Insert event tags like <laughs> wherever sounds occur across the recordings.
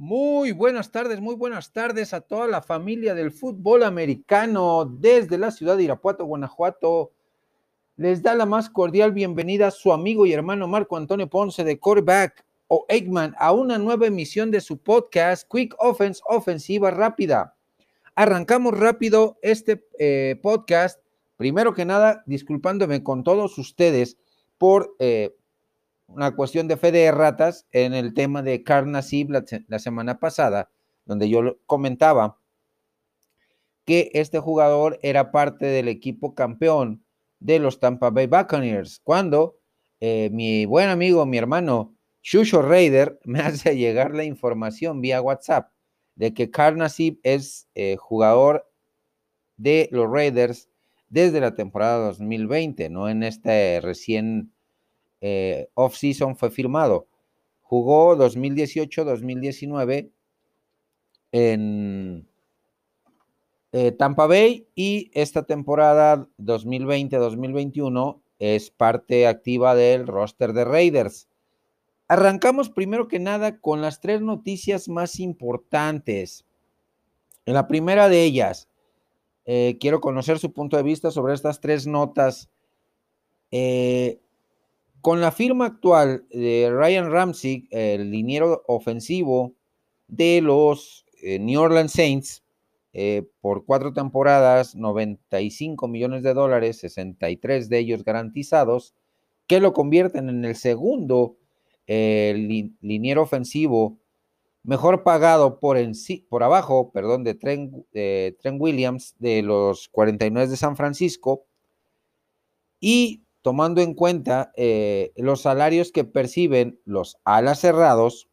Muy buenas tardes, muy buenas tardes a toda la familia del fútbol americano desde la ciudad de Irapuato, Guanajuato. Les da la más cordial bienvenida su amigo y hermano Marco Antonio Ponce de Quarterback o Eggman a una nueva emisión de su podcast Quick Offense Ofensiva Rápida. Arrancamos rápido este eh, podcast. Primero que nada, disculpándome con todos ustedes por eh, una cuestión de fe de ratas en el tema de Carnasib la, semana pasada, donde yo comentaba que este jugador era parte del equipo campeón de los Tampa Bay Buccaneers, cuando eh, mi buen amigo, mi hermano Shusho Raider me <laughs> hace llegar la información vía WhatsApp de que Carnasib es eh, jugador de los Raiders desde la temporada 2020, no en este recién eh, off-season fue firmado. Jugó 2018-2019 en eh, Tampa Bay y esta temporada 2020-2021 es parte activa del roster de Raiders. Arrancamos primero que nada con las tres noticias más importantes. En la primera de ellas, eh, quiero conocer su punto de vista sobre estas tres notas. Eh, con la firma actual de Ryan Ramsey, el liniero ofensivo de los eh, New Orleans Saints, eh, por cuatro temporadas, 95 millones de dólares, 63 de ellos garantizados, que lo convierten en el segundo eh, liniero ofensivo mejor pagado por, en por abajo, perdón, de Trent, Trent Williams de los 49 de San Francisco. Y tomando en cuenta eh, los salarios que perciben los alas cerrados,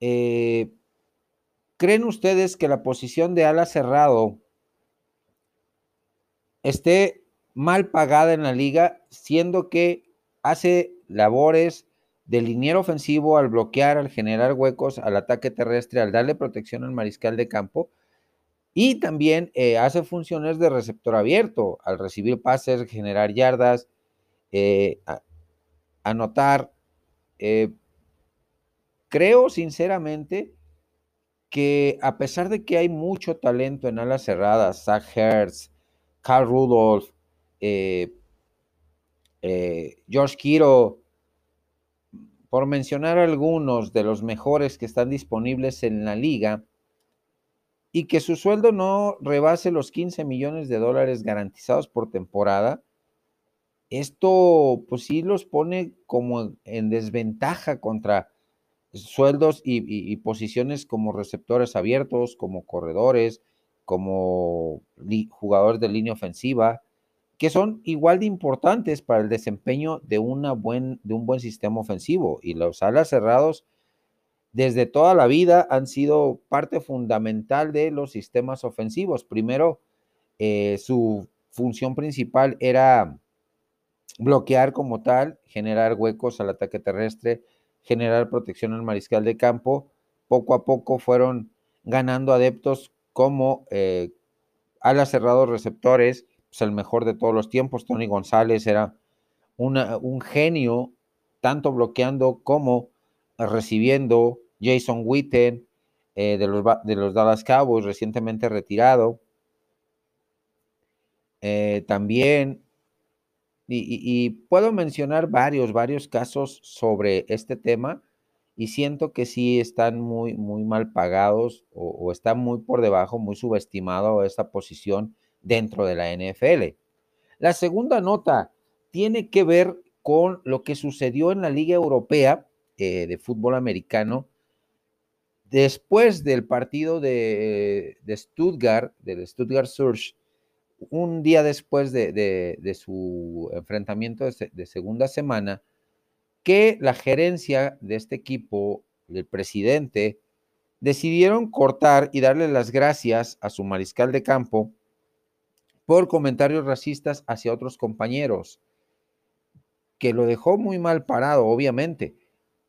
eh, ¿creen ustedes que la posición de ala cerrado esté mal pagada en la liga, siendo que hace labores de liniero ofensivo al bloquear, al generar huecos, al ataque terrestre, al darle protección al mariscal de campo? Y también eh, hace funciones de receptor abierto, al recibir pases, generar yardas, eh, anotar. Eh, creo sinceramente que a pesar de que hay mucho talento en alas cerradas, Zach Hertz, Carl Rudolph, George Kiro, por mencionar algunos de los mejores que están disponibles en la liga, y que su sueldo no rebase los 15 millones de dólares garantizados por temporada, esto pues sí los pone como en desventaja contra sueldos y, posiciones como receptores abiertos, como corredores, como jugadores de línea ofensiva, que son igual de importantes para el desempeño de, una buen, de un buen sistema ofensivo. Y los alas cerrados desde toda la vida han sido parte fundamental de los sistemas ofensivos. Primero, eh, su función principal era bloquear como tal, generar huecos al ataque terrestre, generar protección al mariscal de campo. Poco a poco fueron ganando adeptos como eh, alas cerrados receptores, pues el mejor de todos los tiempos, Tony González era un genio, tanto bloqueando como recibiendo Jason Witten eh, de, los, de, los, Dallas Cowboys, recientemente retirado. Eh, también, y, puedo mencionar varios, varios casos sobre este tema y siento que sí están muy, muy mal pagados o, o están muy por debajo, muy subestimado esta posición dentro de la NFL. La segunda nota tiene que ver con lo que sucedió en la Liga Europea eh, de fútbol americano, después del partido de, Stuttgart, del Stuttgart Surge, un día después de, su enfrentamiento de, segunda semana, que la gerencia de este equipo, el presidente, decidieron cortar y darle las gracias a su mariscal de campo por comentarios racistas hacia otros compañeros, que lo dejó muy mal parado, obviamente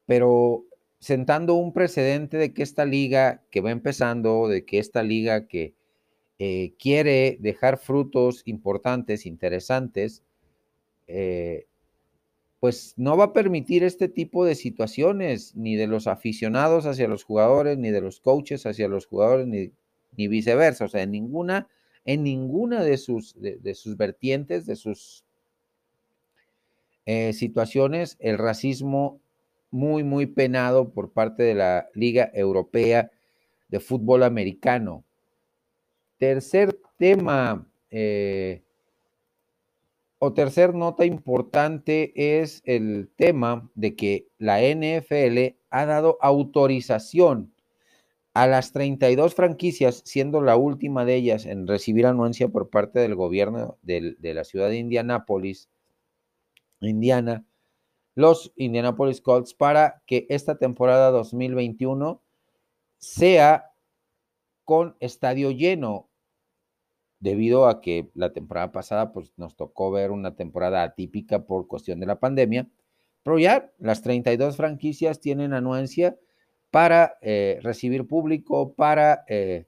pero sentando un precedente de que esta liga que va empezando, de que esta liga que eh, quiere dejar frutos importantes, interesantes, eh, pues no va a permitir este tipo de situaciones, ni de los aficionados hacia los jugadores, ni de los coaches hacia los jugadores, ni, viceversa. O sea, en ninguna, en ninguna de sus, de, sus vertientes, de sus eh, situaciones, el racismo muy, muy penado por parte de la Liga Europea de Fútbol Americano. Tercer tema, eh, o tercer nota importante es el tema de que la NFL ha dado autorización a las 32 franquicias, siendo la última de ellas en recibir anuencia por parte del gobierno de, la ciudad de Indianápolis, Indiana, los Indianapolis Colts, para que esta temporada 2021 sea con estadio lleno debido a que la temporada pasada pues, nos tocó ver una temporada atípica por cuestión de la pandemia, pero ya las 32 franquicias tienen anuencia para eh, recibir público, para eh,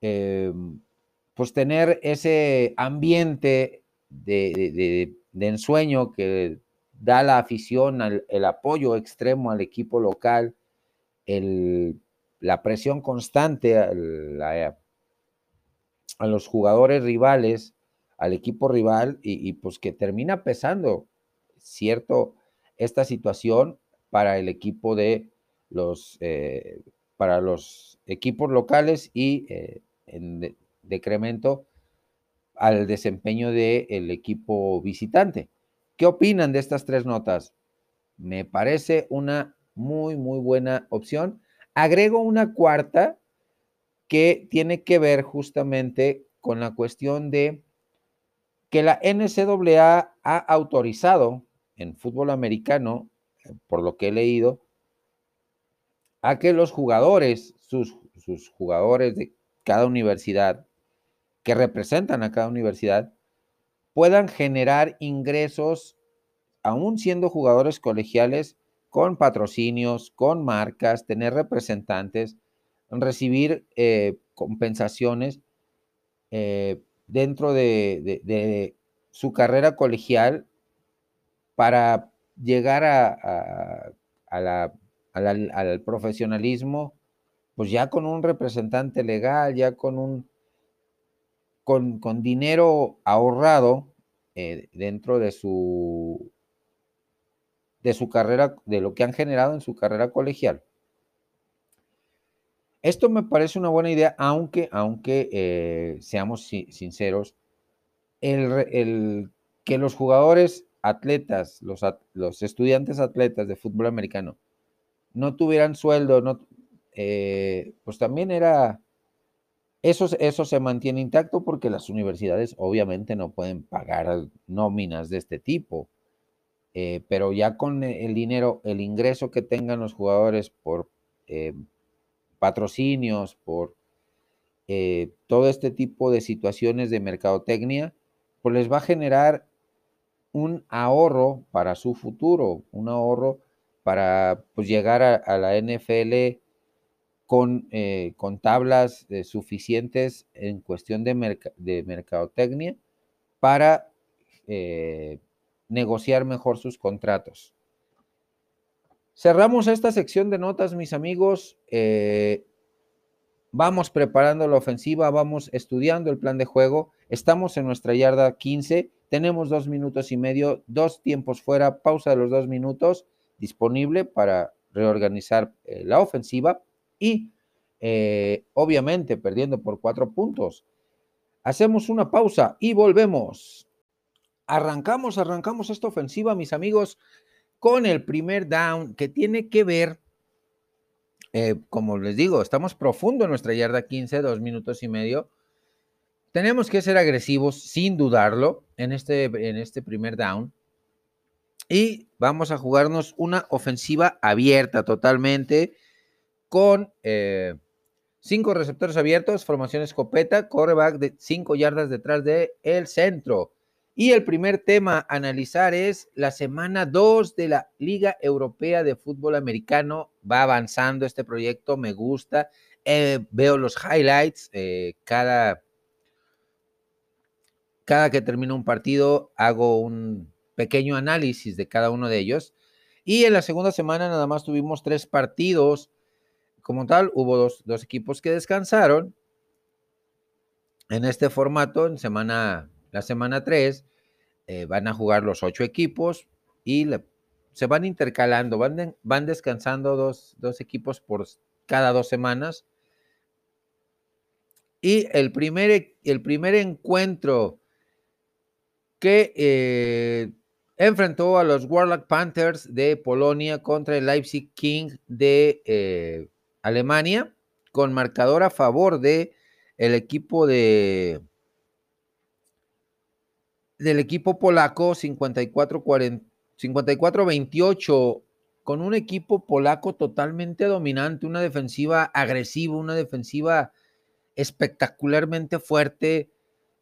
em, pues tener ese ambiente de, ensueño que da la afición, el apoyo extremo al equipo local, la presión constante, a los jugadores rivales, al equipo rival, y, pues que termina pesando, ¿cierto? Esta situación para el equipo de los, eh, para los equipos locales y eh, en decremento al desempeño del equipo visitante. ¿Qué opinan de estas tres notas? Me parece una muy, muy buena opción. Agrego una cuarta que tiene que ver justamente con la cuestión de que la NCAA ha autorizado en fútbol americano, eh, por lo que he leído, a que los jugadores, sus, sus jugadores de cada universidad, que representan a cada universidad, puedan generar ingresos, aún siendo jugadores colegiales, con patrocinios, con marcas, tener representantes, recibir eh, compensaciones eh, dentro de, su carrera colegial para llegar a, al profesionalismo, pues ya con un representante legal, ya con un con, dinero ahorrado eh, dentro de su de su carrera, de lo que han generado en su carrera colegial. Esto me parece una buena idea, aunque, aunque eh, seamos sinceros, el, que los jugadores atletas, los, los, estudiantes atletas de fútbol americano, no tuvieran sueldo, no, eh, pues también era, eso, eso se mantiene intacto porque las universidades obviamente no pueden pagar nóminas de este tipo, eh, pero ya con el dinero, el ingreso que tengan los jugadores por patrocinios, por eh, todo este tipo de situaciones de mercadotecnia, pues les va a generar un ahorro para su futuro, un ahorro para pues, llegar a, la NFL con, eh, con tablas eh, suficientes en cuestión de, de mercadotecnia para negociar mejor sus contratos. Cerramos esta sección de notas, mis amigos. Eh, vamos preparando la ofensiva, vamos estudiando el plan de juego. Estamos en nuestra yarda 15. Tenemos dos minutos y medio, dos tiempos fuera, pausa de los dos minutos disponible para reorganizar eh, la ofensiva y eh, obviamente perdiendo por cuatro puntos. Hacemos una pausa y volvemos. Arrancamos, arrancamos esta ofensiva, mis amigos con el primer down que tiene que ver, eh, como les digo, estamos profundo en nuestra yarda 15, dos minutos y medio. Tenemos que ser agresivos, sin dudarlo, en este, en este primer down. Y vamos a jugarnos una ofensiva abierta totalmente con eh, cinco receptores abiertos, formación escopeta, correback de cinco yardas detrás del el centro. Y el primer tema a analizar es la semana 2 de la Liga Europea de Fútbol Americano. Va avanzando este proyecto, me gusta. Eh, veo los highlights eh, cada, cada que termino un partido, hago un, pequeño análisis de cada uno de ellos. Y en la segunda semana nada más tuvimos tres partidos. Como tal, hubo dos, dos equipos que descansaron en este formato, en semana, la semana 3, eh, van a jugar los ocho equipos y se van intercalando, van, van descansando dos, dos, equipos por cada dos semanas. Y el primer, e, el primer encuentro que eh, enfrentó a los Warlock Panthers de Polonia contra el Leipzig King de eh, Alemania, con marcador a favor de el equipo de del equipo polaco 54-28 con un equipo polaco totalmente dominante, una defensiva agresiva, una defensiva espectacularmente fuerte,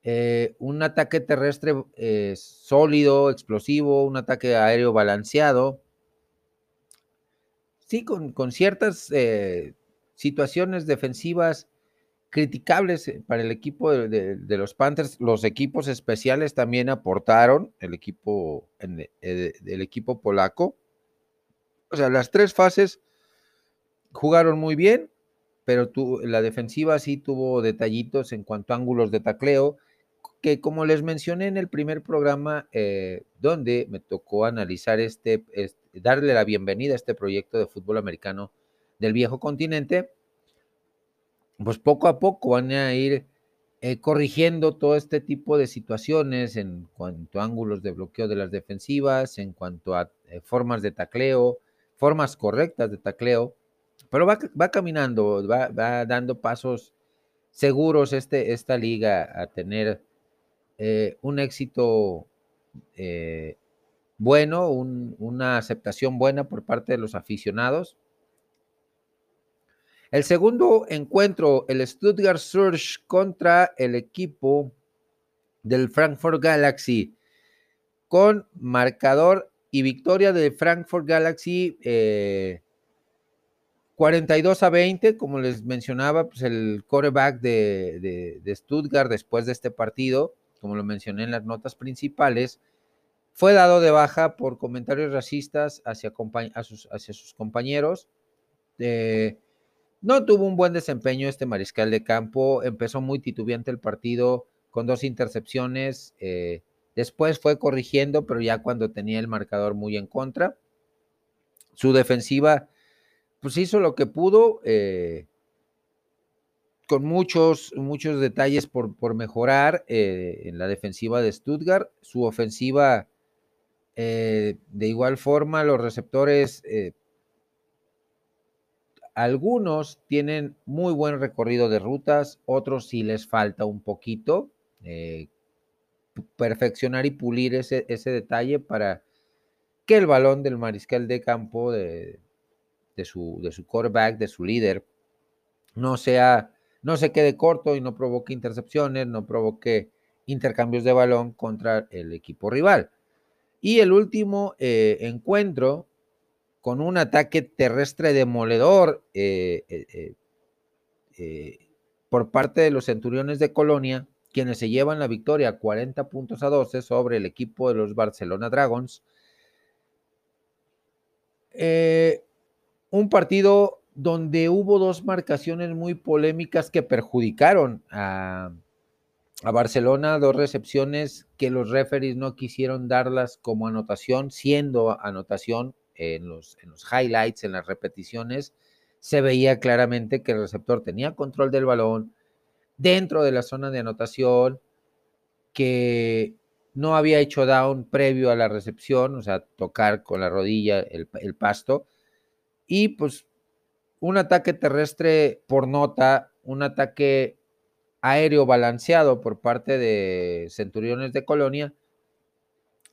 eh, un ataque terrestre eh, sólido, explosivo, un ataque aéreo balanceado. Sí, con, con ciertas eh, situaciones defensivas criticables eh, para el equipo de, los Panthers. Los equipos especiales también aportaron, el equipo, eh, equipo polaco. O sea, las tres fases jugaron muy bien, pero la defensiva sí tuvo detallitos en cuanto a ángulos de tacleo, que como les mencioné en el primer programa, eh, donde me tocó analizar este, darle la bienvenida a este proyecto de fútbol americano del viejo continente, pues poco a poco van a ir eh, corrigiendo todo este tipo de situaciones en cuanto a ángulos de bloqueo de las defensivas, en cuanto a eh, formas de tacleo, formas correctas de tacleo, pero va, caminando, va, dando pasos seguros este, esta liga a tener eh, un éxito bueno, una aceptación buena por parte de los aficionados. El segundo encuentro, el Stuttgart Surge contra el equipo del Frankfurt Galaxy, con marcador y victoria de Frankfurt Galaxy 42 eh, a 20, como les mencionaba, pues el quarterback de, Stuttgart después de este partido, como lo mencioné en las notas principales, fue dado de baja por comentarios racistas hacia, sus, compañeros. Eh, no tuvo un buen desempeño este mariscal de campo, empezó muy titubeante el partido con dos intercepciones, eh, después fue corrigiendo, pero ya cuando tenía el marcador muy en contra. Su defensiva, pues hizo lo que pudo, eh, con muchos, muchos detalles por, por mejorar eh, en la defensiva de Stuttgart. Su ofensiva, de igual forma, los receptores algunos tienen muy buen recorrido de rutas, otros sí les falta un poquito eh, perfeccionar y pulir ese, ese, detalle para que el balón del mariscal de campo, de, su, de su quarterback, de su líder, no sea, no se quede corto y no provoque intercepciones, no provoque intercambios de balón contra el equipo rival. Y el último eh, encuentro con un ataque terrestre demoledor eh, eh, por parte de los centuriones de Colonia, quienes se llevan la victoria 40 puntos a 12 sobre el equipo de los Barcelona Dragons. un partido donde hubo dos marcaciones muy polémicas que perjudicaron a, Barcelona, dos recepciones que los referees no quisieron darlas como anotación, siendo anotación en los, en los highlights, en las repeticiones, se veía claramente que el receptor tenía control del balón dentro de la zona de anotación, que no había hecho down previo a la recepción, o sea, tocar con la rodilla el, el pasto, y pues un ataque terrestre por nota, un ataque aéreo balanceado por parte de Centuriones de Colonia,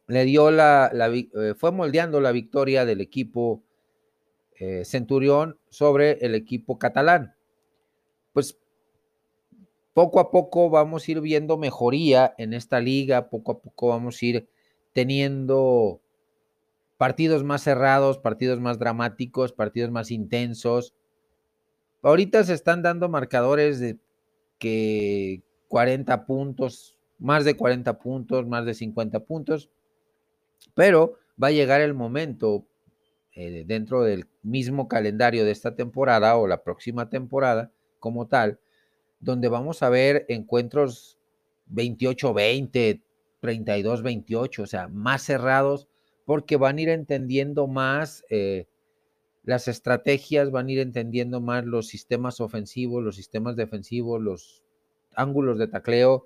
le dio la, eh, fue moldeando la victoria del equipo eh, Centurión sobre el equipo catalán. Pues poco a poco vamos a ir viendo mejoría en esta liga, poco a poco vamos a ir teniendo partidos más cerrados, partidos más dramáticos, partidos más intensos. Ahorita se están dando marcadores de que 40 puntos, más de 40 puntos, más de 50 puntos Pero va a llegar el momento eh, dentro del mismo calendario de esta temporada o la próxima temporada como tal, donde vamos a ver encuentros 28-20, 32-28, o sea, más cerrados, porque van a ir entendiendo más eh, las estrategias, van a ir entendiendo más los sistemas ofensivos, los sistemas defensivos, los ángulos de tacleo,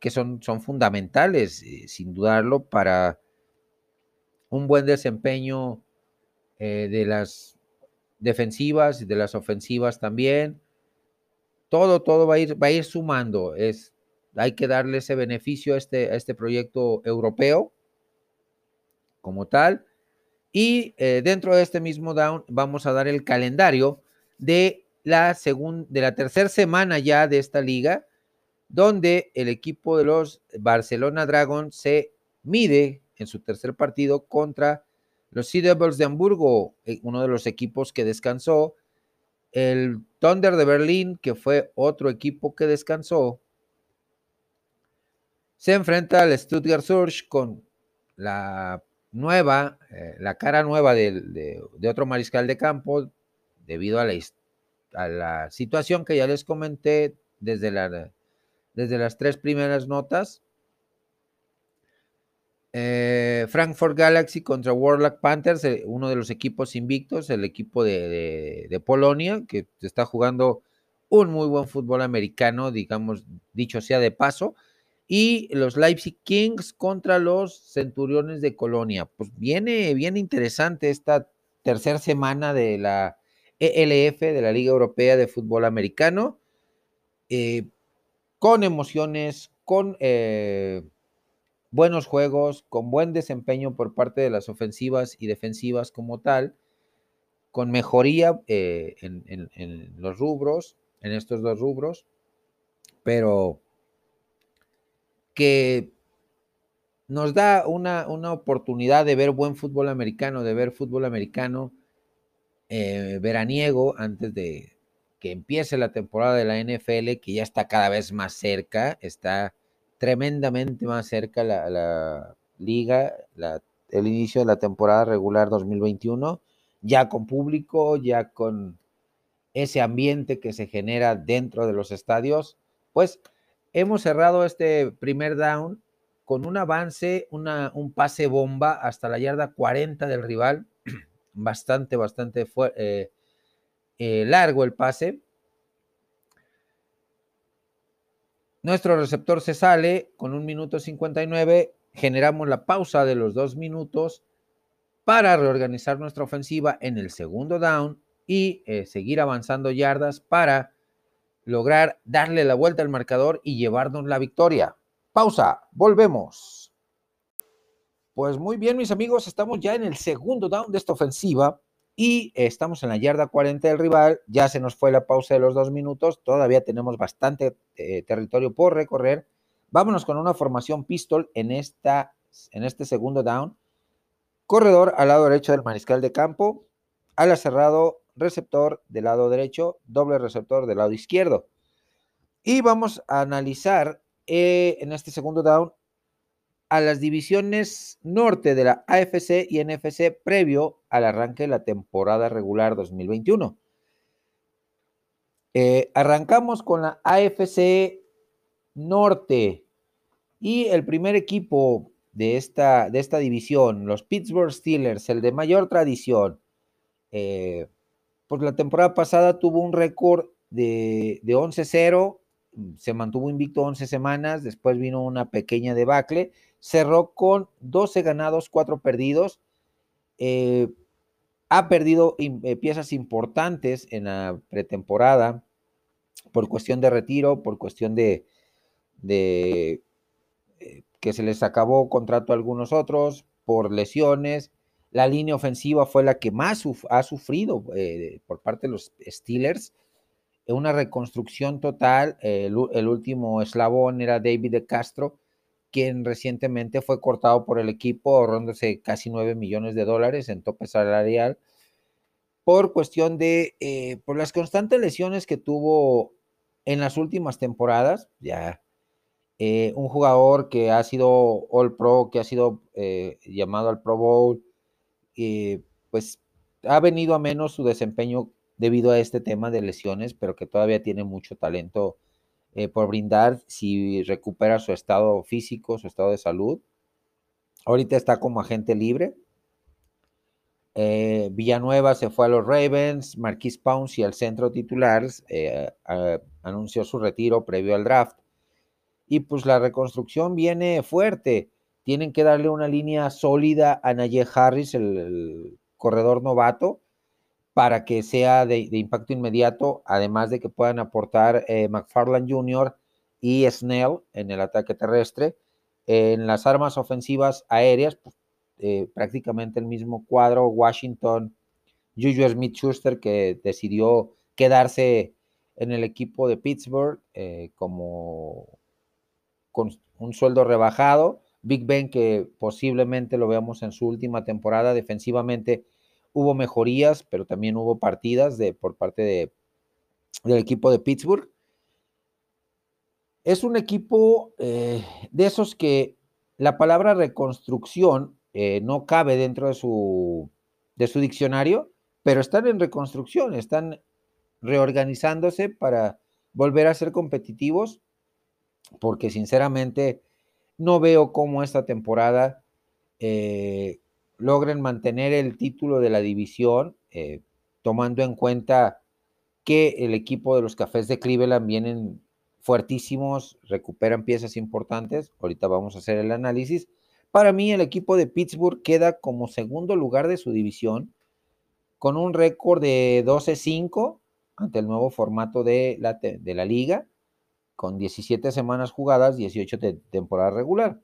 que son, son fundamentales, eh, sin dudarlo, para un buen desempeño eh, de las defensivas y de las ofensivas también. Todo, todo va a ir, va a ir sumando. Es, hay que darle ese beneficio a este, a este proyecto europeo como tal. Y eh, dentro de este mismo down vamos a dar el calendario de la, de la tercera semana ya de esta liga, donde el equipo de los Barcelona Dragons se mide en su tercer partido contra los Sea Devils de Hamburgo, eh, uno de los equipos que descansó, el Thunder de Berlín, que fue otro equipo que descansó, se enfrenta al Stuttgart Surge con la nueva, eh, la cara nueva de, otro mariscal de campo, debido a la, a la, situación que ya les comenté desde, la, desde las tres primeras notas. Eh, Frankfurt Galaxy contra Warlock Panthers, eh, uno de los equipos invictos, el equipo de, de, Polonia, que está jugando un muy buen fútbol americano, digamos, dicho sea de paso, y los Leipzig Kings contra los Centuriones de Colonia. Pues viene bien interesante esta tercera semana de la ELF, de la Liga Europea de Fútbol Americano, eh, con emociones, con buenos juegos, con buen desempeño por parte de las ofensivas y defensivas como tal, con mejoría eh, en, los rubros, en estos dos rubros, pero que nos da una, oportunidad de ver buen fútbol americano, de ver fútbol americano eh, veraniego antes de que empiece la temporada de la NFL, que ya está cada vez más cerca, está tremendamente más cerca la, liga, el inicio de la temporada regular 2021, ya con público, ya con ese ambiente que se genera dentro de los estadios, pues hemos cerrado este primer down con un avance, un pase bomba hasta la yarda 40 del rival, <clears throat> bastante, bastante eh, eh, largo el pase, Nuestro receptor se sale con un minuto 59, generamos la pausa de los dos minutos para reorganizar nuestra ofensiva en el segundo down y eh, seguir avanzando yardas para lograr darle la vuelta al marcador y llevarnos la victoria. Pausa, volvemos. Pues muy bien, mis amigos, estamos ya en el segundo down de esta ofensiva y estamos en la yarda 40 del rival, ya se nos fue la pausa de los dos minutos, todavía tenemos bastante eh, territorio por recorrer. Vámonos con una formación pistol en, esta, en este segundo down. Corredor al lado derecho del mariscal de campo, ala cerrado, receptor del lado derecho, doble receptor del lado izquierdo. Y vamos a analizar eh, en este segundo down a las divisiones norte de la AFC y NFC previo al arranque de la temporada regular 2021. Eh, arrancamos con la AFC norte y el primer equipo de esta, de esta división, los Pittsburgh Steelers, el de mayor tradición, eh, pues la temporada pasada tuvo un récord de, de 11-0, se mantuvo invicto 11 semanas, después vino una pequeña debacle cerró con 12 ganados, 4 perdidos. Eh, ha perdido eh, piezas importantes en la pretemporada por cuestión de retiro, por cuestión de, de eh, que se les acabó contrato a algunos otros, por lesiones. La línea ofensiva fue la que más ha sufrido por parte de los Steelers. Una reconstrucción total. el último eslabón era David de Castro, quien recientemente fue cortado por el equipo ahorrándose casi 9 millones de dólares en tope salarial por cuestión de, eh, por las constantes lesiones que tuvo en las últimas temporadas, ya, Eh, un jugador que ha sido All Pro, que ha sido eh, llamado al Pro Bowl, pues ha venido a menos su desempeño debido a este tema de lesiones, pero que todavía tiene mucho talento eh, por brindar si recupera su estado físico, su estado de salud. Ahorita está como agente libre. Eh, Villanueva se fue a los Ravens, Marquis Pouncey al centro titular, eh, anunció su retiro previo al draft. Y pues la reconstrucción viene fuerte. Tienen que darle una línea sólida a Najee Harris, el corredor novato, para que sea de, impacto inmediato, además de que puedan aportar eh, McFarland Jr. y Snell en el ataque terrestre. En las armas ofensivas aéreas, pues, eh, prácticamente el mismo cuadro, Washington, Juju Smith-Schuster, que decidió quedarse en el equipo de Pittsburgh eh, como con un sueldo rebajado. Big Ben, que posiblemente lo veamos en su última temporada defensivamente, hubo mejorías, pero también hubo partidas de, por parte de, del equipo de Pittsburgh. Es un equipo eh, de esos que la palabra reconstrucción eh, no cabe dentro de su, de su diccionario, pero están en reconstrucción, están reorganizándose para volver a ser competitivos, porque sinceramente no veo cómo esta temporada eh, logren mantener el título de la división, eh, tomando en cuenta que el equipo de los Cafés de Cleveland vienen fuertísimos, recuperan piezas importantes. Ahorita vamos a hacer el análisis. Para mí, el equipo de Pittsburgh queda como segundo lugar de su división, con un récord de 12-5 ante el nuevo formato de la, de la liga, con 17 semanas jugadas, 18 de temporada regular.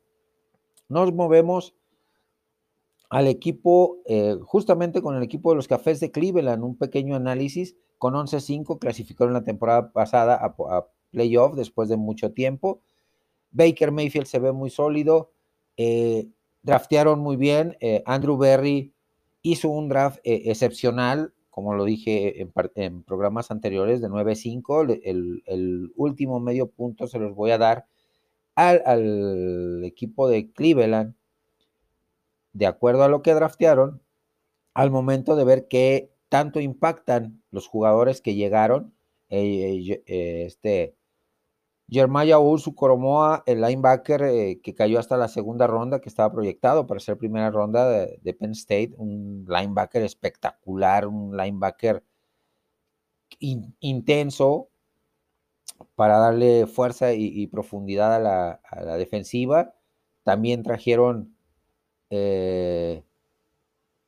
Nos movemos al equipo, eh, justamente con el equipo de los Cafés de Cleveland, un pequeño análisis, con 11-5 clasificaron la temporada pasada a, playoff después de mucho tiempo. Baker Mayfield se ve muy sólido, eh, draftearon muy bien, eh, Andrew Berry hizo un draft excepcional, como lo dije en, programas anteriores, de 9-5, el, el, último medio punto se los voy a dar al, equipo de Cleveland de acuerdo a lo que draftearon, al momento de ver qué tanto impactan los jugadores que llegaron. Eh, eh, este Jeremiah Ursu Coromoa, el linebacker eh, que cayó hasta la segunda ronda, que estaba proyectado para ser primera ronda de, Penn State, un linebacker espectacular, un linebacker intenso para darle fuerza y, profundidad a la, a defensiva. También trajeron eh,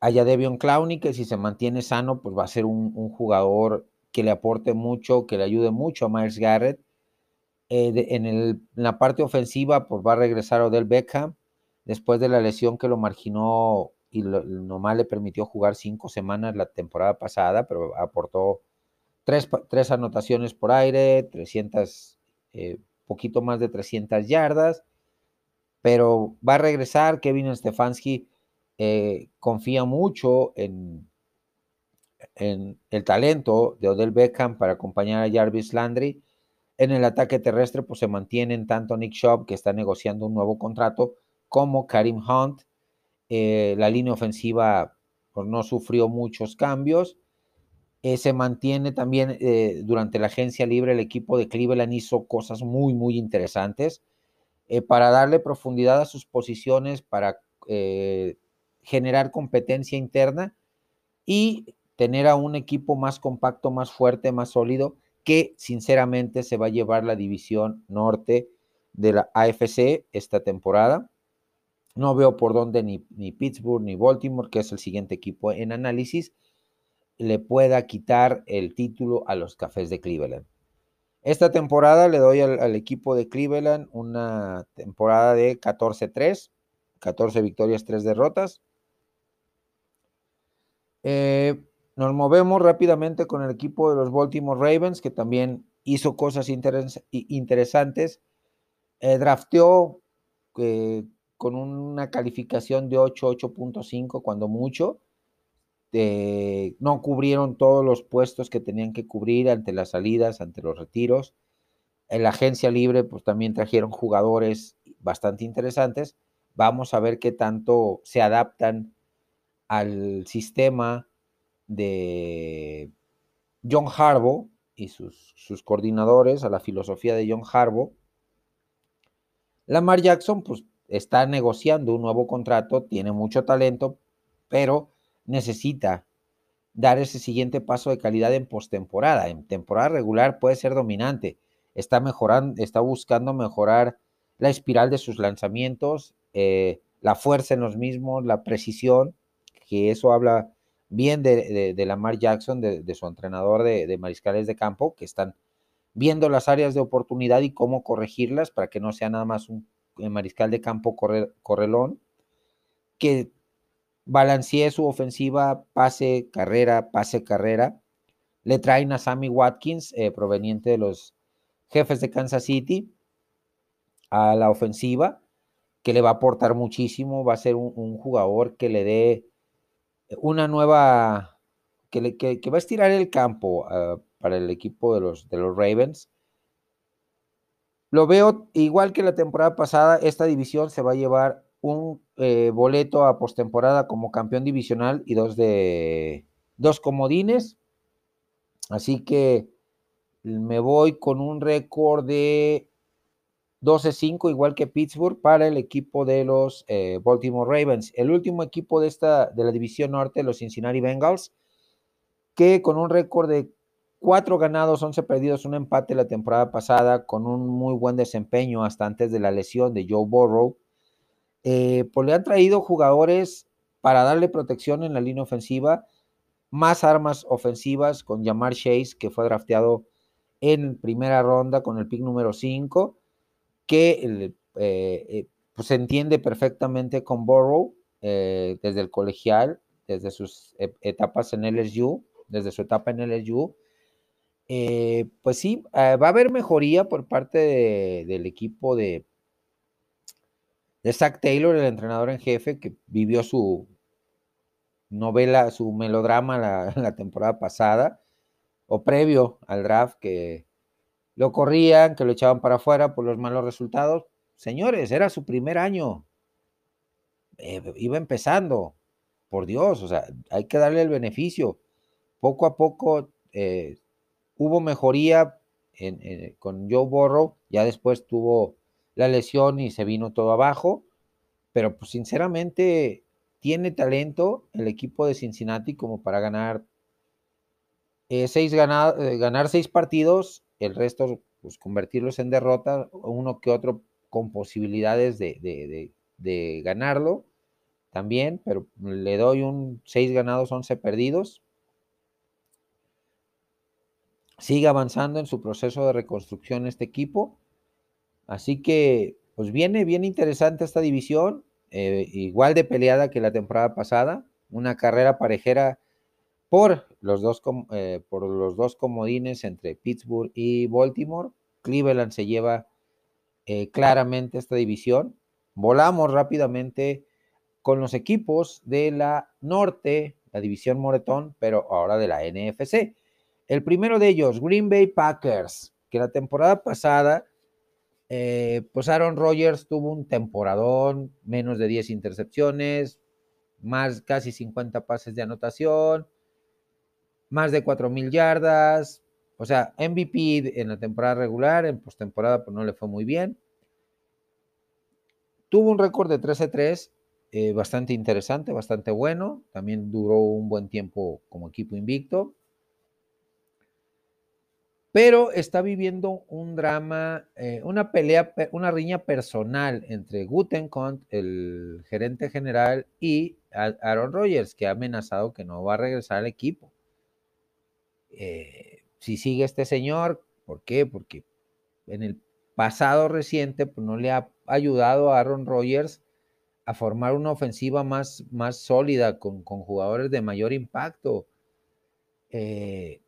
haya Devion Clowney, que si se mantiene sano, pues va a ser un, jugador que le aporte mucho, que le ayude mucho a Myers Garrett. Eh, en, la parte ofensiva, pues va a regresar Odell Beckham, después de la lesión que lo marginó y nomás le permitió jugar cinco semanas la temporada pasada, pero aportó tres, tres anotaciones por aire, 300, eh, poquito más de 300 yardas pero va a regresar. Kevin Stefanski eh, confía mucho en, en, el talento de Odell Beckham para acompañar a Jarvis Landry. En el ataque terrestre, pues se mantienen tanto Nick Shop, que está negociando un nuevo contrato, como Karim Hunt. Eh, la línea ofensiva pues, no sufrió muchos cambios. Eh, se mantiene también durante la agencia libre, el equipo de Cleveland hizo cosas muy, muy interesantes. Eh, para darle profundidad a sus posiciones, para eh, generar competencia interna y tener a un equipo más compacto, más fuerte, más sólido, que sinceramente se va a llevar la división norte de la AFC esta temporada. No veo por dónde ni, Pittsburgh ni Baltimore, que es el siguiente equipo en análisis, le pueda quitar el título a los Cafés de Cleveland. Esta temporada le doy al, equipo de Cleveland una temporada de 14-3, 14 victorias, 3 derrotas. Eh, nos movemos rápidamente con el equipo de los Baltimore Ravens, que también hizo cosas interesantes. Eh, drafteó eh, con una calificación de 8, 8.5 cuando mucho. Este, no cubrieron todos los puestos que tenían que cubrir ante las salidas, ante los retiros. En la agencia libre, pues también trajeron jugadores bastante interesantes. Vamos a ver qué tanto se adaptan al sistema de John Harbaugh y sus, sus coordinadores, a la filosofía de John Harbaugh. Lamar Jackson, pues está negociando un nuevo contrato, tiene mucho talento, pero necesita dar ese siguiente paso de calidad en postemporada. En temporada regular puede ser dominante. Está mejorando, está buscando mejorar la espiral de sus lanzamientos, eh, la fuerza en los mismos, la precisión, que eso habla bien de, Lamar Jackson, de, su entrenador de, mariscales de campo, que están viendo las áreas de oportunidad y cómo corregirlas para que no sea nada más un eh, mariscal de campo correlón, que balancee su ofensiva, pase, carrera, pase, carrera. Le traen a Sammy Watkins, eh, proveniente de los jefes de Kansas City, a la ofensiva, que le va a aportar muchísimo, va a ser un, jugador que le dé una nueva, que, va a estirar el campo ah, para el equipo de los, de los Ravens. Lo veo igual que la temporada pasada, esta división se va a llevar un eh, boleto a postemporada como campeón divisional y dos de dos comodines. Así que me voy con un récord de 12-5, igual que Pittsburgh, para el equipo de los eh, Baltimore Ravens. El último equipo de, esta, de la división norte, los Cincinnati Bengals, que con un récord de 4 ganados, 11 perdidos, un empate la temporada pasada, con un muy buen desempeño hasta antes de la lesión de Joe Burrow, eh, pues le han traído jugadores para darle protección en la línea ofensiva, más armas ofensivas con Jamar Chase, que fue drafteado en primera ronda con el pick número 5, que eh, eh, pues se entiende perfectamente con Burrow desde el colegial, desde sus etapas en LSU, desde su etapa en LSU. pues sí, va a haber mejoría por parte del equipo de, de Zach Taylor, el entrenador en jefe, que vivió su novela, su melodrama la, <laughs> temporada pasada, o previo al draft, que lo corrían, que lo echaban para afuera por los malos resultados. Señores, era su primer año. Eh, iba empezando. Por Dios, o sea, hay que darle el beneficio. Poco a poco eh, hubo mejoría con Joe Burrow, ya después tuvo la lesión y se vino todo abajo, pero pues sinceramente tiene talento el equipo de Cincinnati como para ganar eh, seis ganar seis partidos, el resto pues convertirlos en derrota, uno que otro con posibilidades de, de ganarlo también, pero le doy un seis ganados, 11 perdidos. Sigue avanzando en su proceso de reconstrucción este equipo Así que, pues viene bien interesante esta división, eh, igual de peleada que la temporada pasada, una carrera parejera por los dos, eh, por los dos comodines entre Pittsburgh y Baltimore. Cleveland se lleva eh, claramente esta división. Volamos rápidamente con los equipos de la norte, la división Moretón, pero ahora de la NFC. El primero de ellos, Green Bay Packers, que la temporada pasada eh, pues Aaron Rodgers tuvo un temporadón, menos de 10 intercepciones, más casi 50 pases de anotación, más de 4.000 yardas, o sea, MVP en la temporada regular, en postemporada pues no le fue muy bien. Tuvo un récord de 13-3, eh, bastante interesante, bastante bueno. También duró un buen tiempo como equipo invicto pero está viviendo un drama, eh, una pelea, una riña personal entre Gutenkont, el gerente general, y Aaron Rodgers, que ha amenazado que no va a regresar al equipo. Eh, si sigue este señor, ¿por qué? Porque en el pasado reciente pues, no le ha ayudado a Aaron Rodgers a formar una ofensiva más, más sólida, con, jugadores de mayor impacto. Eh,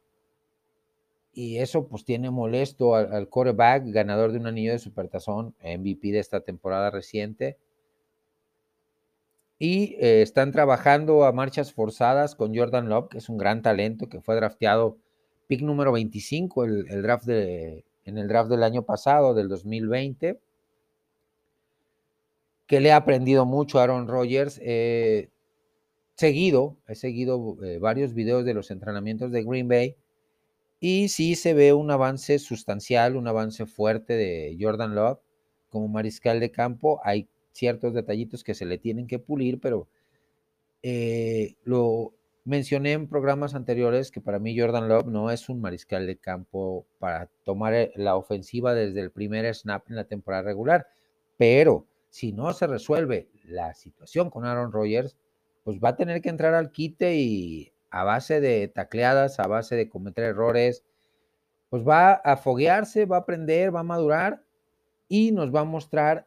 y eso pues tiene molesto al, al quarterback, ganador de un anillo de supertazón, MVP de esta temporada reciente. Y eh, están trabajando a marchas forzadas con Jordan Love, que es un gran talento, que fue drafteado pick número 25, el, draft en el draft del año pasado, del 2020, que le ha aprendido mucho a Aaron Rodgers. Eh, seguido, he seguido eh, varios videos de los entrenamientos de Green Bay y sí se ve un avance sustancial, un avance fuerte de Jordan Love como mariscal de campo. Hay ciertos detallitos que se le tienen que pulir, pero eh, lo mencioné en programas anteriores que para mí Jordan Love no es un mariscal de campo para tomar eh, la ofensiva desde el primer snap en la temporada regular, pero si no se resuelve la situación con Aaron Rodgers, pues va a tener que entrar al quite y a base de tacleadas, a base de cometer errores, pues va a foguearse, va a aprender, va a madurar y nos va a mostrar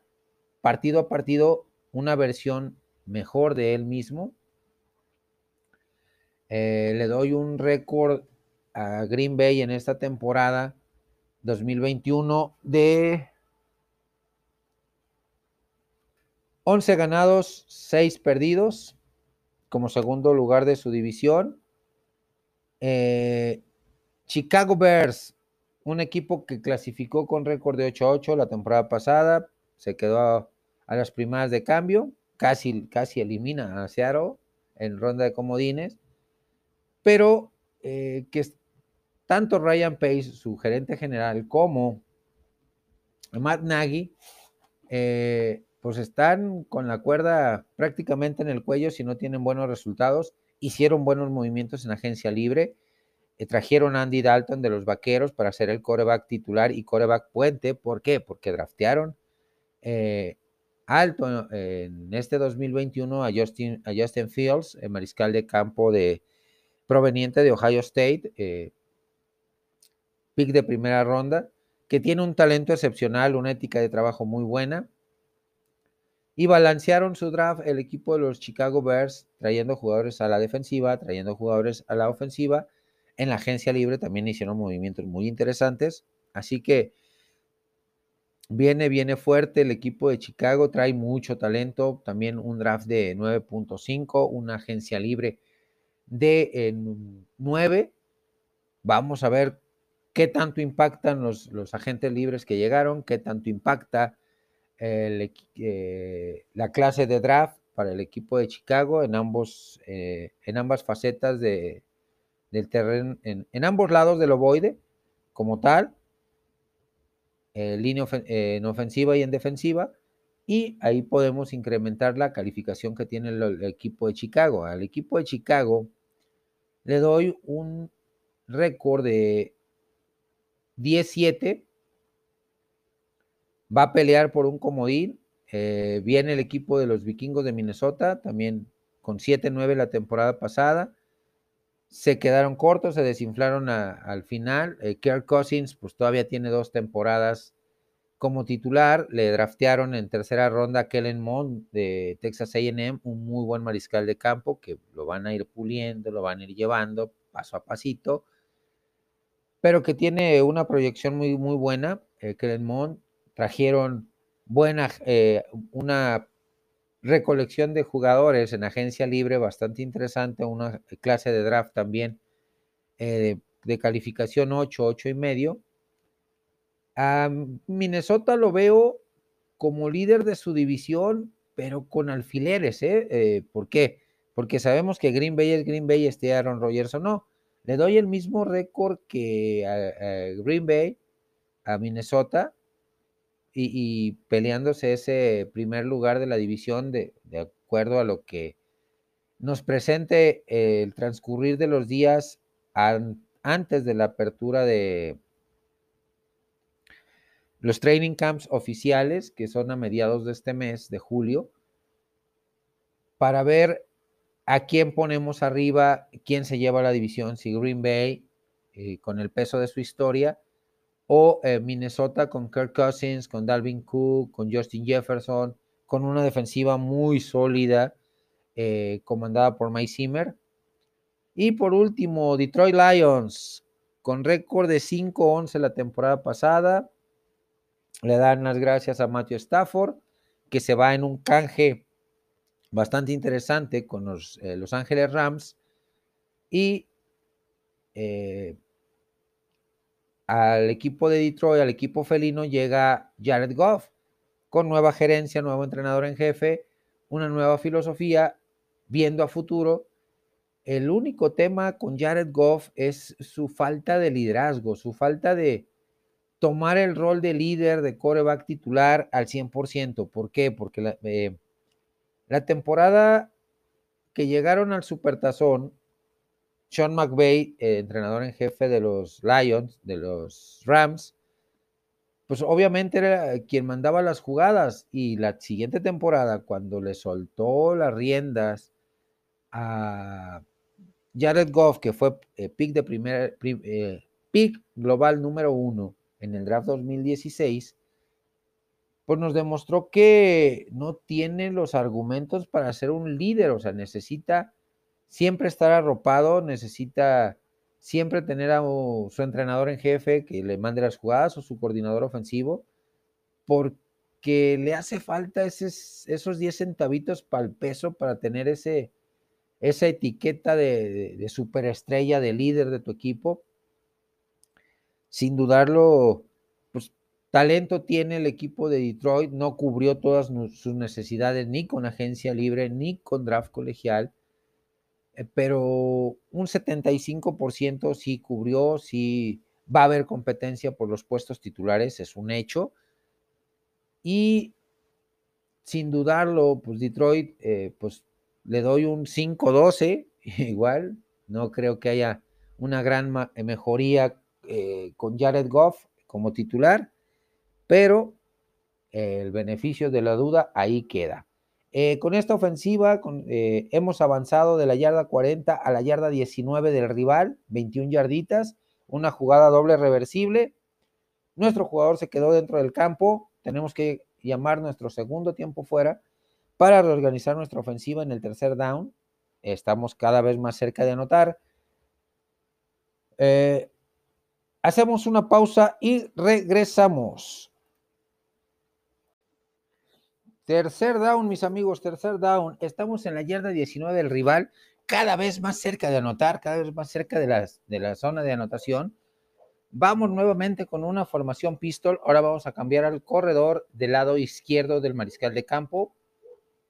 partido a partido una versión mejor de él mismo eh, le doy un récord a Green Bay en esta temporada 2021 de 11 ganados, 6 perdidos como segundo lugar de su división. Eh, Chicago Bears, un equipo que clasificó con récord de 8-8 la temporada pasada, se quedó a, las primeras de cambio, casi, casi elimina a Seattle en ronda de comodines pero eh, que tanto Ryan Pace, su gerente general, como Matt Nagy, eh, pues están con la cuerda prácticamente en el cuello si no tienen buenos resultados. Hicieron buenos movimientos en agencia libre. Eh, trajeron a Andy Dalton de los Vaqueros para ser el coreback titular y coreback puente. ¿Por qué? Porque draftearon alto en este 2021 a Justin, a Justin Fields, el mariscal de campo de, proveniente de Ohio State, eh, pick de primera ronda, que tiene un talento excepcional, una ética de trabajo muy buena. Y balancearon su draft el equipo de los Chicago Bears, trayendo jugadores a la defensiva, trayendo jugadores a la ofensiva. En la agencia libre también hicieron movimientos muy interesantes. Así que viene, viene fuerte el equipo de Chicago, trae mucho talento. También un draft de 9.5, una agencia libre de 9. Vamos a ver qué tanto impactan los, los, agentes libres que llegaron, qué tanto impacta eh, la clase de draft para el equipo de Chicago en, ambos, eh, en ambas facetas de, del terreno, en, en, ambos lados del ovoide, como tal, eh, línea ofen en ofensiva y en defensiva, y ahí podemos incrementar la calificación que tiene el, el equipo de Chicago. Al equipo de Chicago le doy un récord de 17. Va a pelear por un comodín. Eh, viene el equipo de los vikingos de Minnesota, también con 7-9 la temporada pasada. Se quedaron cortos, se desinflaron al final. Eh, Cousins, pues todavía tiene dos temporadas como titular. Le draftearon en tercera ronda a Kellen Mond de Texas AM, un muy buen mariscal de campo que lo van a ir puliendo, lo van a ir llevando paso a pasito, pero que tiene una proyección muy, muy buena. Eh, Kellen Mond trajeron buena, eh, una recolección de jugadores en agencia libre bastante interesante, una clase de draft también eh, de, calificación 8, 8 y medio a Minnesota lo veo como líder de su división, pero con alfileres, ¿eh? ¿eh? por qué? Porque sabemos que Green Bay es Green Bay, este Aaron Rodgers o no. Le doy el mismo récord que a, Green Bay, a Minnesota, y, peleándose ese primer lugar de la división de, de acuerdo a lo que nos presente el transcurrir de los días antes de la apertura de, los training camps oficiales, que son a mediados de este mes, de julio, para ver a quién ponemos arriba, quién se lleva la división, si Green Bay, eh, con el peso de su historia, o eh, Minnesota con Kirk Cousins, con Dalvin Cook, con Justin Jefferson, con una defensiva muy sólida, eh, comandada por Mike Zimmer. Y por último, Detroit Lions, con récord de 5-11 la temporada pasada, le dan las gracias a Matthew Stafford, que se va en un canje bastante interesante con los eh, Los Ángeles Rams. Y al equipo de Detroit, al equipo felino, llega Jared Goff, con nueva gerencia, nuevo entrenador en jefe, una nueva filosofía, viendo a futuro. El único tema con Jared Goff es su falta de liderazgo, su falta de tomar el rol de líder de coreback titular al 100%. ¿Por qué? Porque la, eh, la temporada que llegaron al Supertazón, Sean McVay, eh, entrenador en jefe de los Lions, de los Rams, pues obviamente era quien mandaba las jugadas y la siguiente temporada, cuando le soltó las riendas a Jared Goff, que fue eh, pick de primer, eh, pick global número uno en el draft 2016, pues nos demostró que no tiene los argumentos para ser un líder, o sea, necesita siempre estar arropado, necesita siempre tener a su entrenador en jefe que le mande las jugadas o su coordinador ofensivo, porque le hace falta esos 10 centavitos para el peso para tener ese, esa etiqueta de, de superestrella, de líder de tu equipo. Sin dudarlo, pues talento tiene el equipo de Detroit, no cubrió todas sus necesidades ni con agencia libre ni con draft colegial pero un 75% sí cubrió, sí va a haber competencia por los puestos titulares, es un hecho. Y sin dudarlo, pues Detroit, eh, pues le doy un 5-12, <laughs> igual, no creo que haya una gran mejoría eh, con Jared Goff como titular, pero el beneficio de la duda ahí queda. Eh, con esta ofensiva eh, hemos avanzado de la yarda 40 a la yarda 19 del rival, 21 yarditas, una jugada doble reversible. Nuestro jugador se quedó dentro del campo, tenemos que llamar nuestro segundo tiempo fuera para reorganizar nuestra ofensiva en el tercer down. Estamos cada vez más cerca de anotar. Eh, hacemos una pausa y regresamos. Tercer down, mis amigos, tercer down. Estamos en la yarda 19 del rival, cada vez más cerca de anotar, cada vez más cerca de, las, de la zona de anotación. Vamos nuevamente con una formación pistol. Ahora vamos a cambiar al corredor del lado izquierdo del mariscal de campo.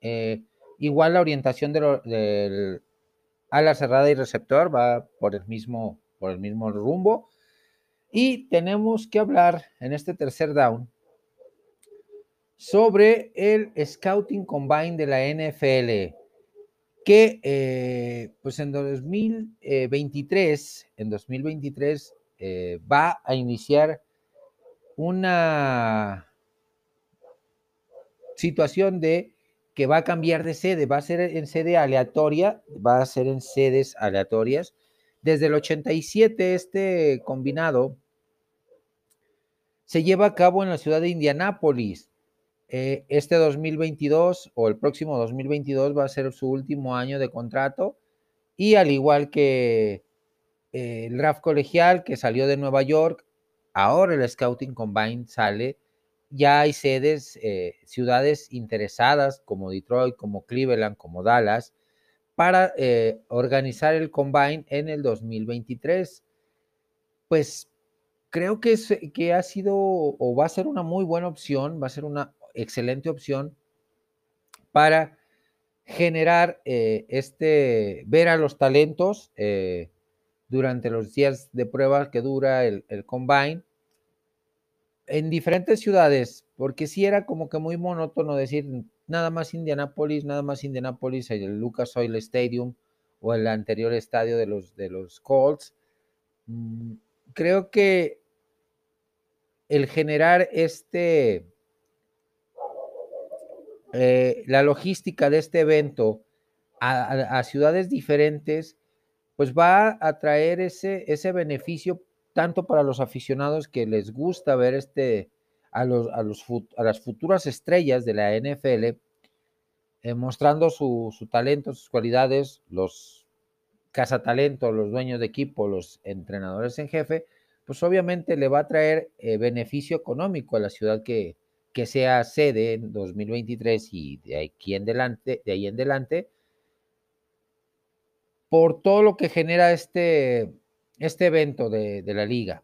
Eh, igual la orientación del ala cerrada y receptor va por el mismo, por el mismo rumbo. Y tenemos que hablar en este tercer down sobre el Scouting Combine de la NFL, que eh, pues en 2023, en 2023 eh, va a iniciar una situación de que va a cambiar de sede, va a ser en sede aleatoria, va a ser en sedes aleatorias. Desde el 87 este combinado se lleva a cabo en la ciudad de Indianápolis eh, este 2022 o el próximo 2022 va a ser su último año de contrato y al igual que eh, el draft colegial que salió de Nueva York, ahora el Scouting Combine sale, ya hay sedes, eh, ciudades interesadas como Detroit, como Cleveland, como Dallas, para organizar el Combine en el 2023. Pues creo que, es, que ha sido o va a ser una muy buena opción, va a ser una excelente opción para generar eh, este, ver a los talentos eh, durante los días de prueba que dura el, combine en diferentes ciudades, porque si era como que muy monótono decir nada más Indianapolis, nada más Indianapolis, el Lucas Oil Stadium o el anterior estadio de los, de los Colts. Mm, creo que el generar este, eh, la logística de este evento a, ciudades diferentes, pues va a traer ese, ese beneficio tanto para los aficionados que les gusta ver este, a, los, a, los, a las futuras estrellas de la NFL, eh, mostrando su, talento, sus cualidades, los cazatalentos, los dueños de equipo, los entrenadores en jefe, pues obviamente le va a traer eh, beneficio económico a la ciudad que, que sea sede en 2023 y de aquí en adelante, de ahí en adelante, por todo lo que genera este, este evento de, la liga.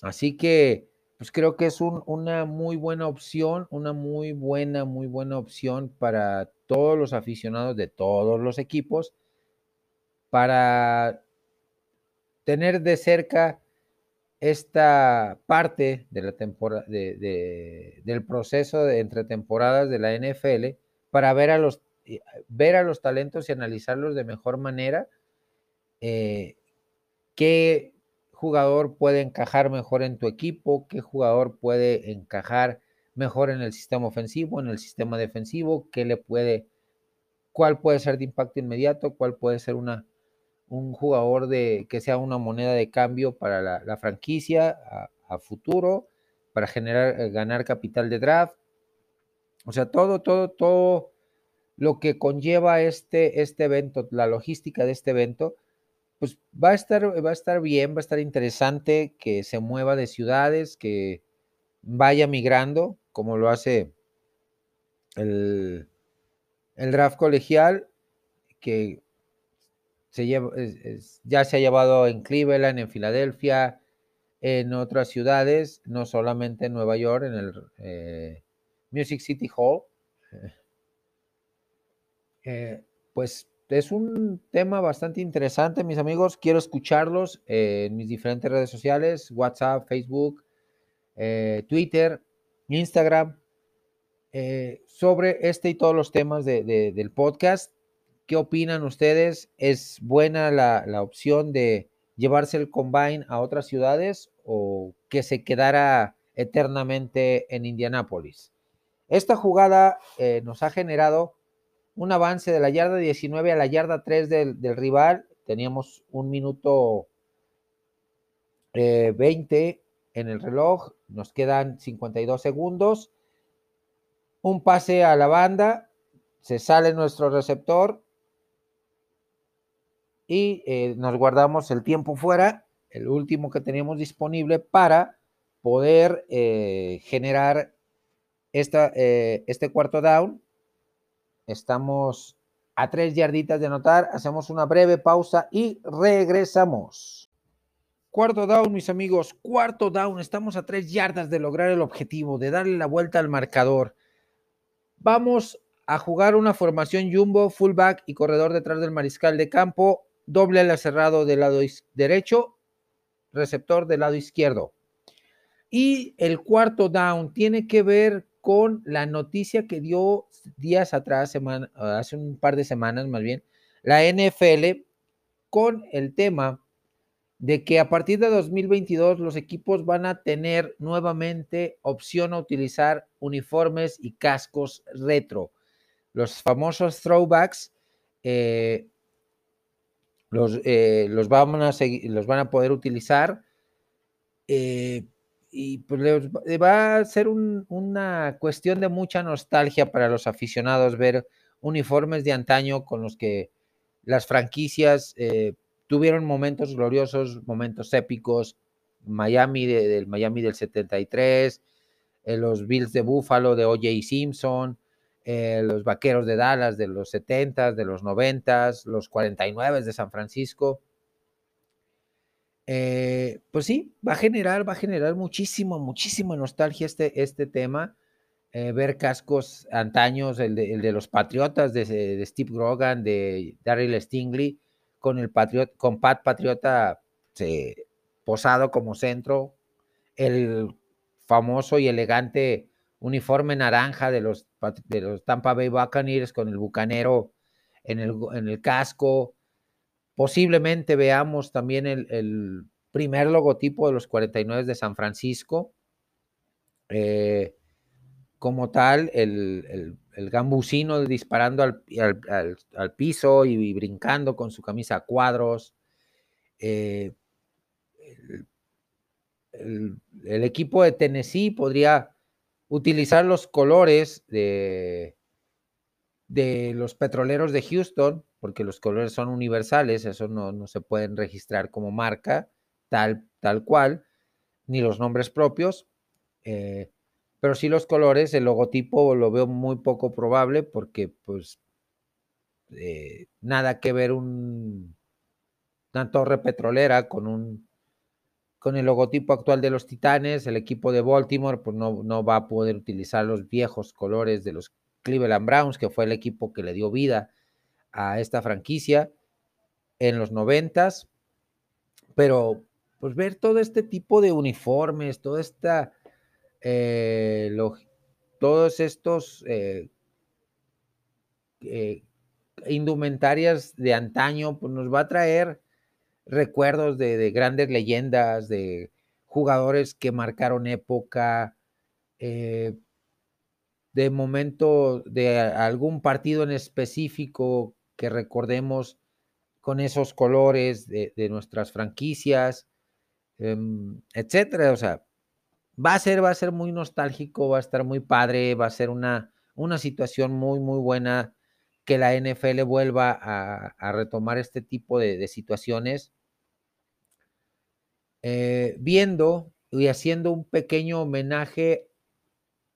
Así que, pues creo que es una muy buena opción, una muy buena, muy buena opción para todos los aficionados de todos los equipos para tener de cerca esta parte de la temporada del proceso de entre temporadas de la NFL para ver a los ver a los talentos y analizarlos de mejor manera eh, qué jugador puede encajar mejor en tu equipo, qué jugador puede encajar mejor en el sistema ofensivo, en el sistema defensivo, qué le puede, cuál puede ser de impacto inmediato, cuál puede ser una, un jugador de, que sea una moneda de cambio para la, franquicia a, futuro, para generar, eh, ganar capital de draft. O sea, todo, todo, todo lo que conlleva este, este evento, la logística de este evento, pues va a estar, va a estar bien, va a estar interesante que se mueva de ciudades, que vaya migrando, como lo hace el, el draft colegial, que se lleva, ya se ha llevado en Cleveland, en Filadelfia, en otras ciudades, no solamente en Nueva York, en el eh, Music City Hall. <laughs> Eh, pues es un tema bastante interesante, mis amigos. Quiero escucharlos en mis diferentes redes sociales, WhatsApp, Facebook, eh, Twitter, Instagram, eh, sobre este y todos los temas del podcast. ¿Qué opinan ustedes? ¿Es buena la, opción de llevarse el combine a otras ciudades o que se quedara eternamente en Indianápolis? Esta jugada eh, nos ha generado un avance de la yarda 19 a la yarda 3 del, rival. Teníamos un minuto 20 eh, en el reloj, nos quedan 52 segundos. Un pase a la banda, se sale nuestro receptor y eh, nos guardamos el tiempo fuera, el último que teníamos disponible para poder eh, generar esta, este cuarto down Estamos a tres yarditas de anotar. Hacemos una breve pausa y regresamos. Cuarto down, mis amigos. Cuarto down. Estamos a tres yardas de lograr el objetivo, de darle la vuelta al marcador. Vamos a jugar una formación jumbo, fullback y corredor detrás del mariscal de campo. Doble ala cerrado del lado derecho, receptor del lado izquierdo. Y el cuarto down tiene que ver con la noticia que dio días atrás, semana, hace un par de semanas más bien, la NFL con el tema de que a partir de 2022 los equipos van a tener nuevamente opción a utilizar uniformes y cascos retro. Los famosos throwbacks eh, los, eh, los, van a los van a poder utilizar. Eh, y pues va a ser una cuestión de mucha nostalgia para los aficionados ver uniformes de antaño con los que las franquicias eh, tuvieron momentos gloriosos, momentos épicos, Miami del Miami del 73, eh, los Bills de Buffalo de O.J. Simpson, eh, los Vaqueros de Dallas de los 70 de los 90 los 49 de San Francisco. Eh, pues sí, va a generar, va a generar muchísimo, muchísima nostalgia este, este tema. Eh, ver cascos antaños, el de, los Patriotas de, Steve Grogan, de Daryl Stingley, con el Patriot, con Pat Patriota posado como centro, el famoso y elegante uniforme naranja de los, de los Tampa Bay Buccaneers con el bucanero en el, en el casco, Posiblemente veamos también el, primer logotipo de los 49 de San Francisco. Eh, como tal, el, el, gambusino disparando al, piso y, brincando con su camisa a cuadros. Eh, el, equipo de Tennessee podría utilizar los colores de, de los petroleros de Houston, porque los colores son universales, eso no, se pueden registrar como marca tal, tal cual, ni los nombres propios, eh, pero sí los colores, el logotipo lo veo muy poco probable porque pues eh, nada que ver un, una torre petrolera con un, con el logotipo actual de los Titanes, el equipo de Baltimore pues no, no va a poder utilizar los viejos colores de los Cleveland Browns, que fue el equipo que le dio vida a esta franquicia en los noventas, pero pues ver todo este tipo de uniformes, toda esta, eh, todos estos eh, eh, indumentarias de antaño, pues nos va a traer recuerdos de, grandes leyendas, de jugadores que marcaron época, de momento de algún partido en específico que recordemos con esos colores de, nuestras franquicias, em, etcétera. O sea, va a ser, va a ser muy nostálgico, va a estar muy padre, va a ser una, una situación muy, muy buena que la NFL vuelva a, retomar este tipo de, situaciones, eh, viendo y haciendo un pequeño homenaje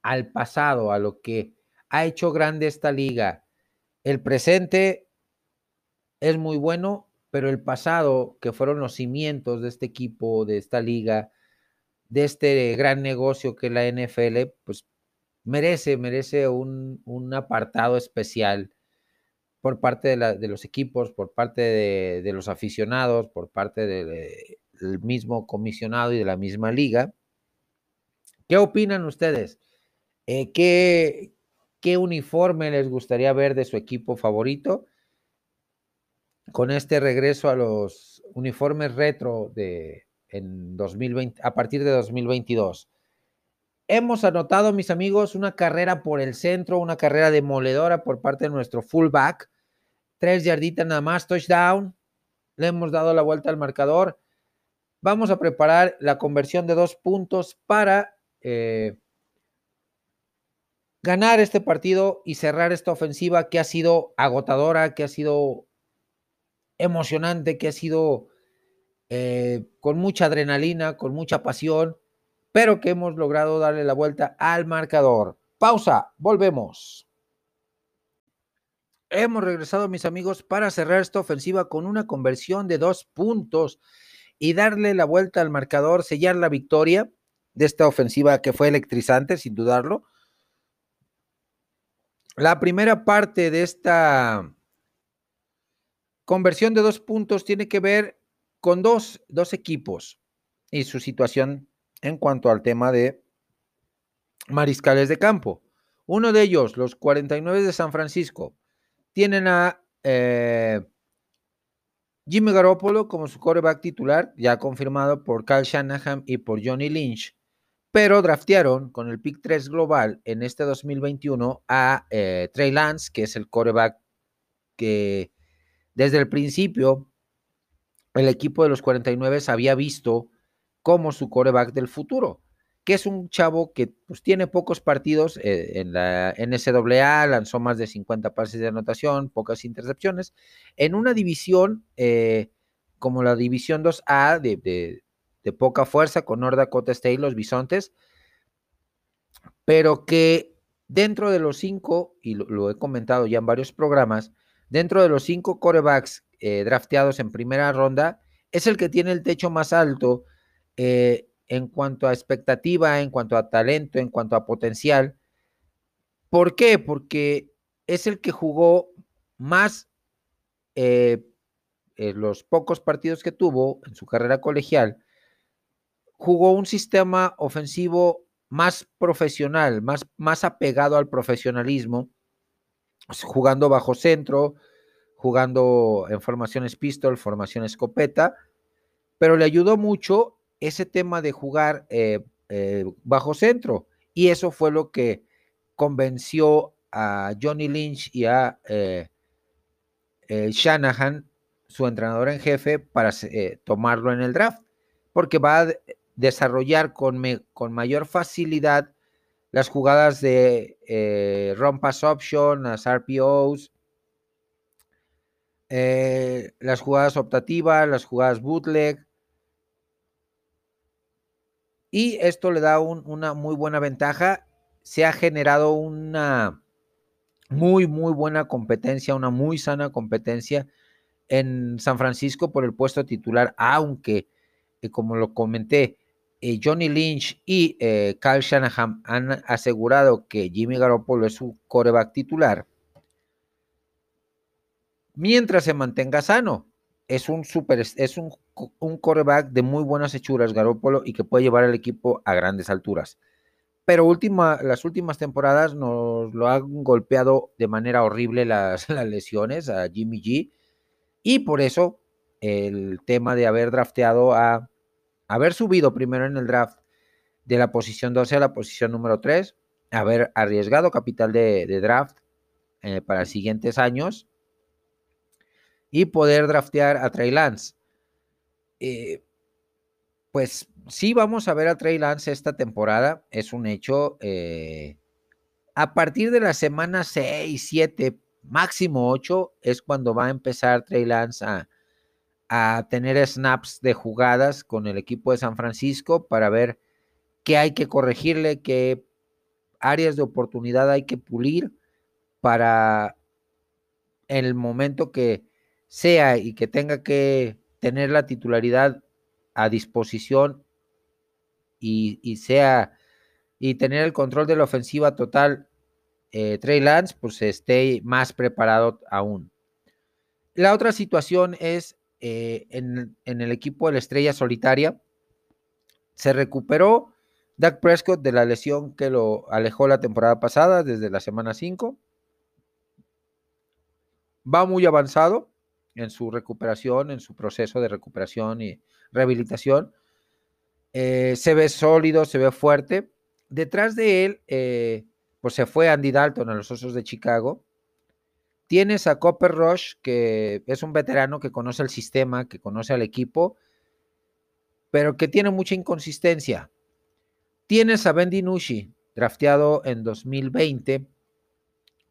al pasado, a lo que ha hecho grande esta liga. El presente es muy bueno, pero el pasado, que fueron los cimientos de este equipo, de esta liga, de este gran negocio que es la NFL, pues merece, merece un, apartado especial por parte de, los equipos, por parte de, los aficionados, por parte del mismo comisionado y de la misma liga. ¿Qué opinan ustedes? Eh, ¿qué, ¿Qué uniforme les gustaría ver de su equipo favorito? con este regreso a los uniformes retro de en 2020, a partir de 2022. Hemos anotado, mis amigos, una carrera por el centro, una carrera demoledora por parte de nuestro fullback. Tres yarditas nada más, touchdown. Le hemos dado la vuelta al marcador. Vamos a preparar la conversión de dos puntos para eh, ganar este partido y cerrar esta ofensiva que ha sido agotadora, que ha sido emocionante, que ha sido eh, con mucha adrenalina, con mucha pasión, pero que hemos logrado darle la vuelta al marcador. Pausa, volvemos. Hemos regresado, mis amigos, para cerrar esta ofensiva con una conversión de dos puntos y darle la vuelta al marcador, sellar la victoria de esta ofensiva que fue electrizante, sin dudarlo. La primera parte de esta Conversión de dos puntos tiene que ver con dos, equipos y su situación en cuanto al tema de mariscales de campo. Uno de ellos, los 49 de San Francisco, tienen a eh, Jimmy Garoppolo como su coreback titular, ya confirmado por Kyle Shanahan y por Johnny Lynch, pero draftearon con el pick 3 global en este 2021 a eh, Trey Lance, que es el coreback que desde el principio, el equipo de los 49 había visto como su coreback del futuro, que es un chavo que pues, tiene pocos partidos eh, en la NCAA, lanzó más de 50 pases de anotación, pocas intercepciones, en una división eh, como la división 2A de, poca fuerza con North Dakota State, los Bisontes, pero que dentro de los cinco, y lo he comentado ya en varios programas, dentro de los cinco corebacks eh, drafteados en primera ronda, es el que tiene el techo más alto eh, en cuanto a expectativa, en cuanto a talento, en cuanto a potencial. ¿Por qué? Porque es el que jugó más eh, los pocos partidos que tuvo en su carrera colegial, jugó un sistema ofensivo más profesional, más, más apegado al profesionalismo, jugando bajo centro, jugando en formaciones pistol, formación escopeta, pero le ayudó mucho ese tema de jugar eh, eh, bajo centro. Y eso fue lo que convenció a Johnny Lynch y a eh, Shanahan, su entrenador en jefe, para tomarlo en el draft, porque va a desarrollar con, con mayor facilidad las jugadas de eh, pass option, las RPOs, las jugadas optativas, las jugadas bootleg. Y esto le da una muy buena ventaja. Se ha generado una muy, muy buena competencia, una muy sana competencia en San Francisco por el puesto titular, aunque eh, como lo comenté, eh, Johnny Lynch y eh, Kyle Shanahan han asegurado que Jimmy Garoppolo es su coreback titular, mientras se mantenga sano. Es un super, es un, un coreback de muy buenas hechuras, Garoppolo, y que puede llevar al equipo a grandes alturas. Pero última, las últimas temporadas nos lo han golpeado de manera horrible <laughs> las, lesiones a Jimmy G. Y por eso el tema de haber drafteado a, haber subido primero en el draft de la posición 12 a la posición número 3, haber arriesgado capital de, de draft eh, para siguientes años y poder draftear a Trey Lance. Eh, pues sí, vamos a ver a Trey Lance esta temporada, es un hecho. Eh, a partir de la semana 6, 7, máximo 8, es cuando va a empezar Trey Lance a, a tener snaps de jugadas con el equipo de San Francisco para ver qué hay que corregirle, qué áreas de oportunidad hay que pulir para el momento que sea y que tenga que tener la titularidad a disposición y, sea y tener el control de la ofensiva total, eh, Trey Lance, pues esté más preparado aún. La otra situación es eh, en, en, el equipo de la estrella solitaria. Se recuperó Dak Prescott de la lesión que lo alejó la temporada pasada, desde la semana 5. Va muy avanzado en su recuperación, en su proceso de recuperación y rehabilitación. Eh, se ve sólido, se ve fuerte. Detrás de él, eh, pues se fue Andy Dalton a los Osos de Chicago. Tienes a Copper Rush, que es un veterano que conoce el sistema, que conoce al equipo, pero que tiene mucha inconsistencia. Tienes a Ben DiNucci, drafteado en 2020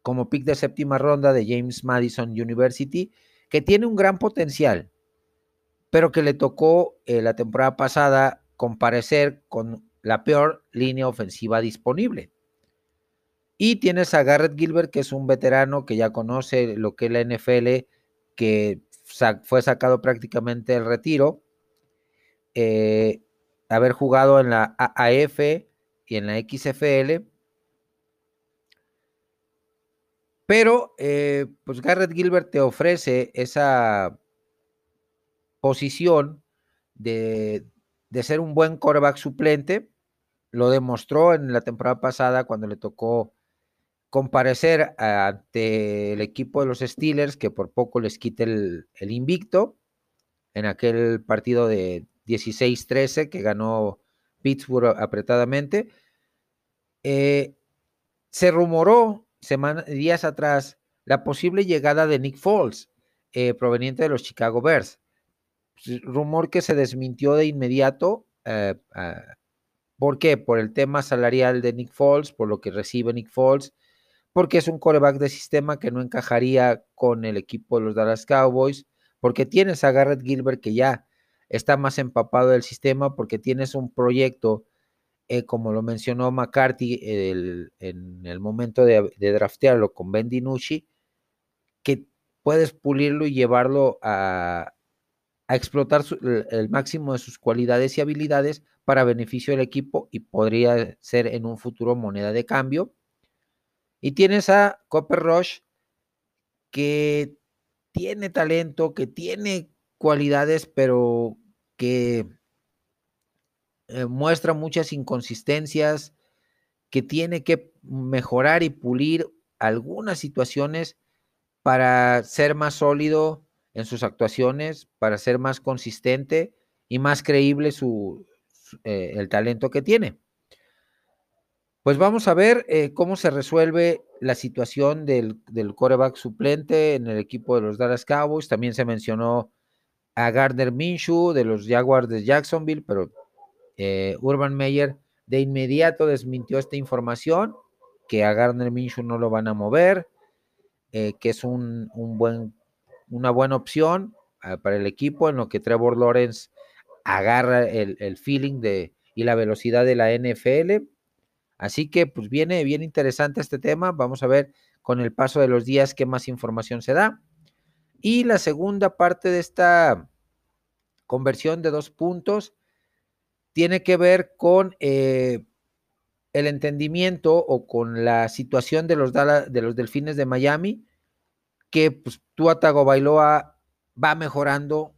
como pick de séptima ronda de James Madison University, que tiene un gran potencial, pero que le tocó eh, la temporada pasada comparecer con la peor línea ofensiva disponible. Y tienes a Garrett Gilbert, que es un veterano que ya conoce lo que es la NFL, que fue sacado prácticamente del retiro, eh, haber jugado en la AAF y en la XFL, Pero, eh, pues Garrett Gilbert te ofrece esa posición de, ser un buen quarterback suplente. Lo demostró en la temporada pasada cuando le tocó comparecer ante el equipo de los Steelers, que por poco les quite el, invicto en aquel partido de 16-13 que ganó Pittsburgh apretadamente. Eh, se rumoró días atrás la posible llegada de Nick Foles, eh, proveniente de los Chicago Bears. Pues, rumor que se desmintió de inmediato. Eh, ah, ¿Por qué? Por el tema salarial de Nick Foles, por lo que recibe Nick Foles, porque es un coreback de sistema que no encajaría con el equipo de los Dallas Cowboys, porque tienes a Garrett Gilbert que ya está más empapado del sistema, porque tienes un proyecto eh, como lo mencionó McCarthy en el momento de, draftearlo con Ben DiNucci, que puedes pulirlo y llevarlo a, explotar el máximo de sus cualidades y habilidades para beneficio del equipo y podría ser en un futuro moneda de cambio. Y tienes a Copper Rush que tiene talento, que tiene cualidades, pero que eh, muestra muchas inconsistencias, que tiene que mejorar y pulir algunas situaciones para ser más sólido en sus actuaciones, para ser más consistente y más creíble su, eh, el talento que tiene. Pues vamos a ver eh, cómo se resuelve la situación del, del coreback suplente en el equipo de los Dallas Cowboys. También se mencionó a Gardner Minshew de los Jaguars de Jacksonville, pero eh, Urban Meyer de inmediato desmintió esta información, que a Gardner Minshew no lo van a mover, eh, que es un, buen, una buena opción ah, para el equipo, en lo que Trevor Lawrence agarra el, feeling de, y la velocidad de la NFL. Así que pues viene bien interesante este tema. Vamos a ver con el paso de los días qué más información se da. Y la segunda parte de esta conversión de dos puntos tiene que ver con eh, el entendimiento o con la situación de los, de los delfines de Miami, que pues, Tua Tagovailoa va mejorando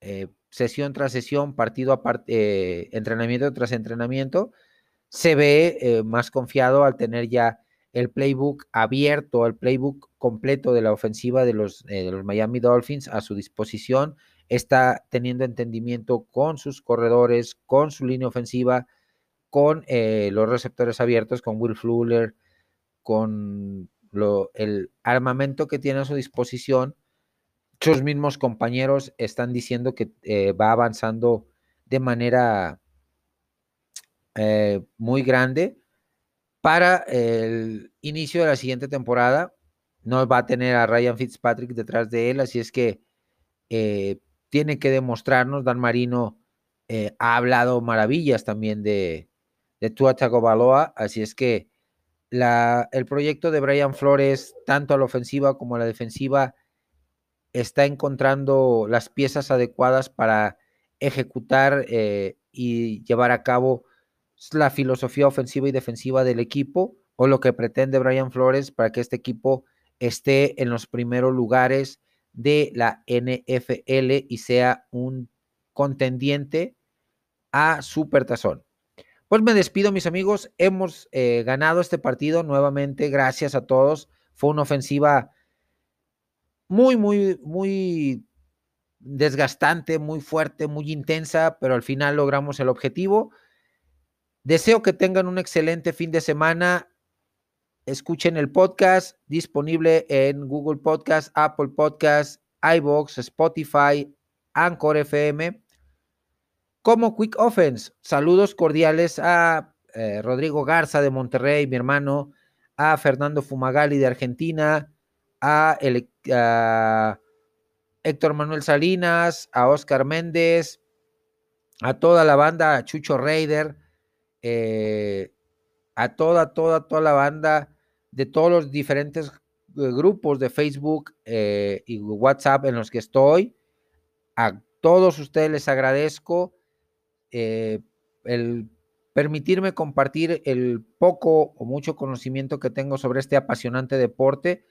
eh, sesión tras sesión, partido a partido, eh, entrenamiento tras entrenamiento, se ve eh, más confiado al tener ya el playbook abierto, el playbook completo de la ofensiva de los, de los Miami Dolphins a su disposición, está teniendo entendimiento con sus corredores, con su línea ofensiva, con eh, los receptores abiertos, con Will Fuller, con el armamento que tiene a su disposición. Sus mismos compañeros están diciendo que eh, va avanzando de manera eh, muy grande para el inicio de la siguiente temporada. No va a tener a Ryan Fitzpatrick detrás de él, así es que tiene que demostrarnos. Dan Marino ha hablado maravillas también de, de Tua Tagovailoa, así es que la, el proyecto de Brian Flores, tanto a la ofensiva como a la defensiva, está encontrando las piezas adecuadas para ejecutar eh, y llevar a cabo la filosofía ofensiva y defensiva del equipo o lo que pretende Brian Flores para que este equipo esté en los primeros lugares de la NFL y sea un contendiente a Supertazón. Pues me despido, mis amigos. Hemos eh, ganado este partido nuevamente. Gracias a todos. Fue una ofensiva muy, muy, muy desgastante, muy fuerte, muy intensa, pero al final logramos el objetivo. Deseo que tengan un excelente fin de semana. Escuchen el podcast disponible en Google Podcast, Apple Podcast, iBox, Spotify, Anchor FM como Quick Offense. Saludos cordiales a eh, Rodrigo Garza de Monterrey, mi hermano, a Fernando Fumagali de Argentina, a, Héctor Manuel Salinas, a Oscar Méndez, a toda la banda, a Chucho Raider, eh, a toda, toda, toda la banda de todos los diferentes eh, grupos de Facebook y WhatsApp en los que estoy. A todos ustedes les agradezco eh, el permitirme compartir el poco o mucho conocimiento que tengo sobre este apasionante deporte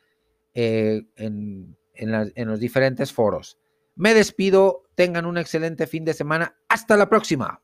eh, en, en los diferentes foros. Me despido, tengan un excelente fin de semana. Hasta la próxima.